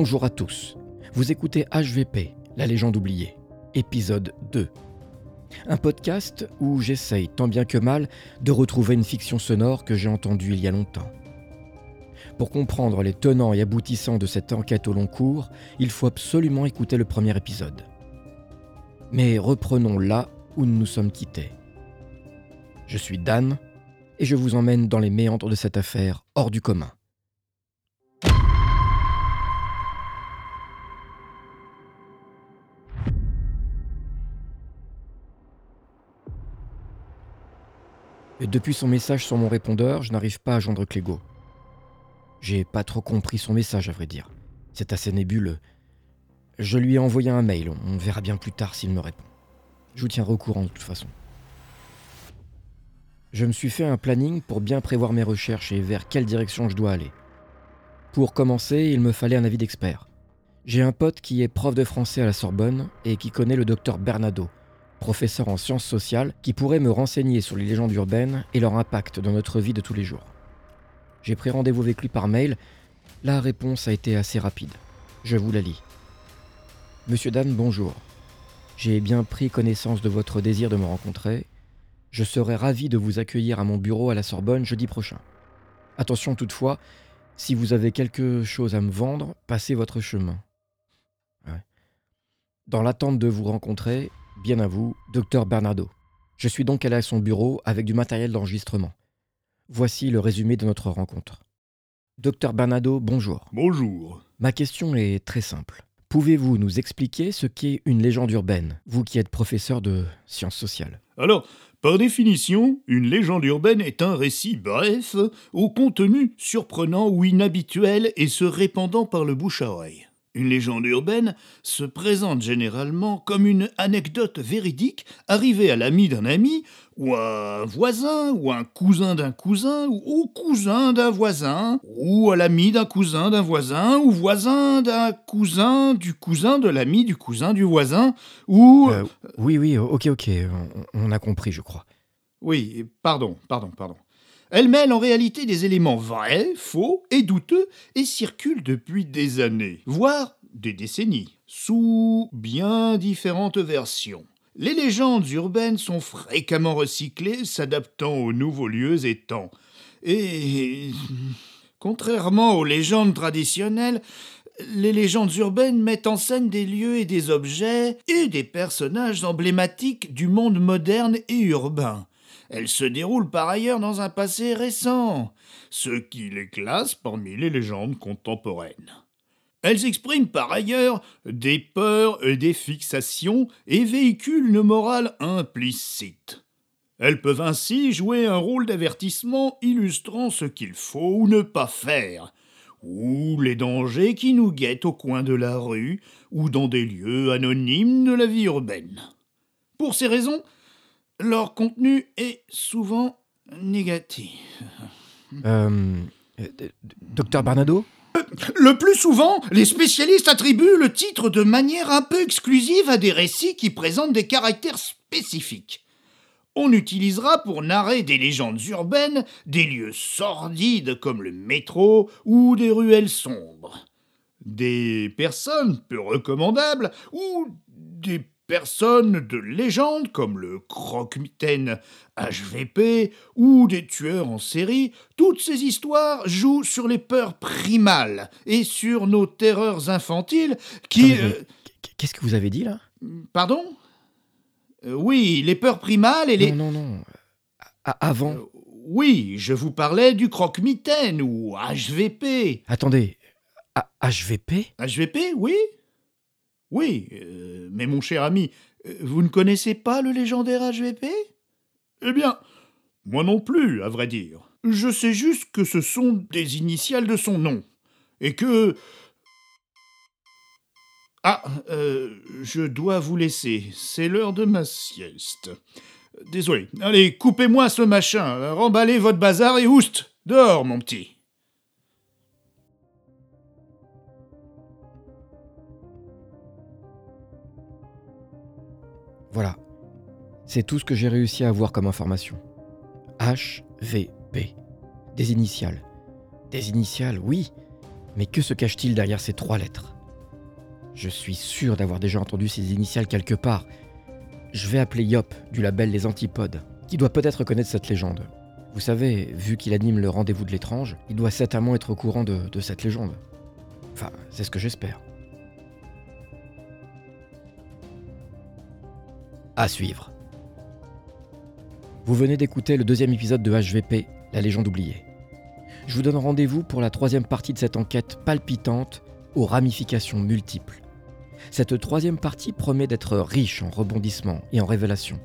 Bonjour à tous. Vous écoutez HVP, la légende oubliée, épisode 2. Un podcast où j'essaye, tant bien que mal, de retrouver une fiction sonore que j'ai entendue il y a longtemps. Pour comprendre les tenants et aboutissants de cette enquête au long cours, il faut absolument écouter le premier épisode. Mais reprenons là où nous nous sommes quittés. Je suis Dan, et je vous emmène dans les méandres de cette affaire hors du commun. Depuis son message sur mon répondeur, je n'arrive pas à joindre Clégo. J'ai pas trop compris son message, à vrai dire. C'est assez nébuleux. Je lui ai envoyé un mail, on verra bien plus tard s'il me répond. Je vous tiendrai au de toute façon. Je me suis fait un planning pour bien prévoir mes recherches et vers quelle direction je dois aller. Pour commencer, il me fallait un avis d'expert. J'ai un pote qui est prof de français à la Sorbonne et qui connaît le docteur Bernardo, professeur en sciences sociales, qui pourrait me renseigner sur les légendes urbaines et leur impact dans notre vie de tous les jours. J'ai pris rendez-vous avec lui par mail. La réponse a été assez rapide. Je vous la lis. Monsieur Dan, bonjour. J'ai bien pris connaissance de votre désir de me rencontrer je serais ravi de vous accueillir à mon bureau à la Sorbonne jeudi prochain. Attention toutefois, si vous avez quelque chose à me vendre, passez votre chemin. Dans l'attente de vous rencontrer, bien à vous, docteur Bernardo. Je suis donc allé à son bureau avec du matériel d'enregistrement. Voici le résumé de notre rencontre. Docteur Bernardo, bonjour. Bonjour. Ma question est très simple. Pouvez-vous nous expliquer ce qu'est une légende urbaine, vous qui êtes professeur de sciences sociales? Alors, par définition, une légende urbaine est un récit bref, au contenu surprenant ou inhabituel et se répandant par le bouche à oreille. Une légende urbaine se présente généralement comme une anecdote véridique arrivée à l'ami d'un ami, ou à un voisin, ou à un cousin d'un cousin, ou au cousin d'un voisin, ou à l'ami d'un cousin d'un voisin, ou voisin d'un cousin du cousin de l'ami du cousin du voisin, ou... Euh, oui, oui, ok, ok, on, on a compris, je crois. Oui, pardon, pardon, pardon. Elle mêle en réalité des éléments vrais, faux et douteux et circule depuis des années, voire des décennies, sous bien différentes versions. Les légendes urbaines sont fréquemment recyclées, s'adaptant aux nouveaux lieux et temps. Et contrairement aux légendes traditionnelles, les légendes urbaines mettent en scène des lieux et des objets et des personnages emblématiques du monde moderne et urbain. Elle se déroule par ailleurs dans un passé récent, ce qui les classe parmi les légendes contemporaines. Elles expriment par ailleurs des peurs et des fixations et véhiculent une morale implicite. Elles peuvent ainsi jouer un rôle d'avertissement illustrant ce qu'il faut ou ne pas faire, ou les dangers qui nous guettent au coin de la rue ou dans des lieux anonymes de la vie urbaine. Pour ces raisons, leur contenu est souvent négatif. Euh, docteur Barnado Le plus souvent, les spécialistes attribuent le titre de manière un peu exclusive à des récits qui présentent des caractères spécifiques. On utilisera pour narrer des légendes urbaines des lieux sordides comme le métro ou des ruelles sombres. Des personnes peu recommandables ou des personnes de légende comme le croque-mitaine HVP ou des tueurs en série, toutes ces histoires jouent sur les peurs primales et sur nos terreurs infantiles qui... Euh, qu'est-ce que vous avez dit là? Pardon? Euh, Oui, les peurs primales et les... Non, non, non. avant. Euh, Oui, je vous parlais du croque-mitaine ou HVP. Attendez, HVP HVP, oui oui, euh, mais mon cher ami, euh, vous ne connaissez pas le légendaire HVP Eh bien, moi non plus, à vrai dire. Je sais juste que ce sont des initiales de son nom. Et que... Ah, euh, je dois vous laisser. C'est l'heure de ma sieste. Désolé. Allez, coupez-moi ce machin, remballez votre bazar et oust Dehors, mon petit Voilà. C'est tout ce que j'ai réussi à avoir comme information. HVP. Des initiales. Des initiales, oui. Mais que se cache-t-il derrière ces trois lettres? Je suis sûr d'avoir déjà entendu ces initiales quelque part. Je vais appeler Yop du label Les Antipodes, qui doit peut-être connaître cette légende. Vous savez, vu qu'il anime le rendez-vous de l'étrange, il doit certainement être au courant de, de cette légende. Enfin, c'est ce que j'espère. À suivre. Vous venez d'écouter le deuxième épisode de HVP, La légende oubliée. Je vous donne rendez-vous pour la troisième partie de cette enquête palpitante aux ramifications multiples. Cette troisième partie promet d'être riche en rebondissements et en révélations.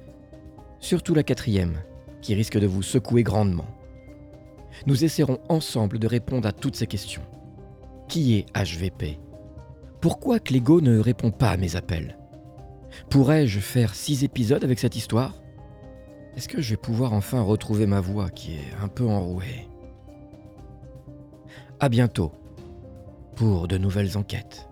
Surtout la quatrième, qui risque de vous secouer grandement. Nous essaierons ensemble de répondre à toutes ces questions. Qui est HVP Pourquoi Clégo ne répond pas à mes appels? Pourrais-je faire six épisodes avec cette histoire? Est-ce que je vais pouvoir enfin retrouver ma voix qui est un peu enrouée? À bientôt pour de nouvelles enquêtes.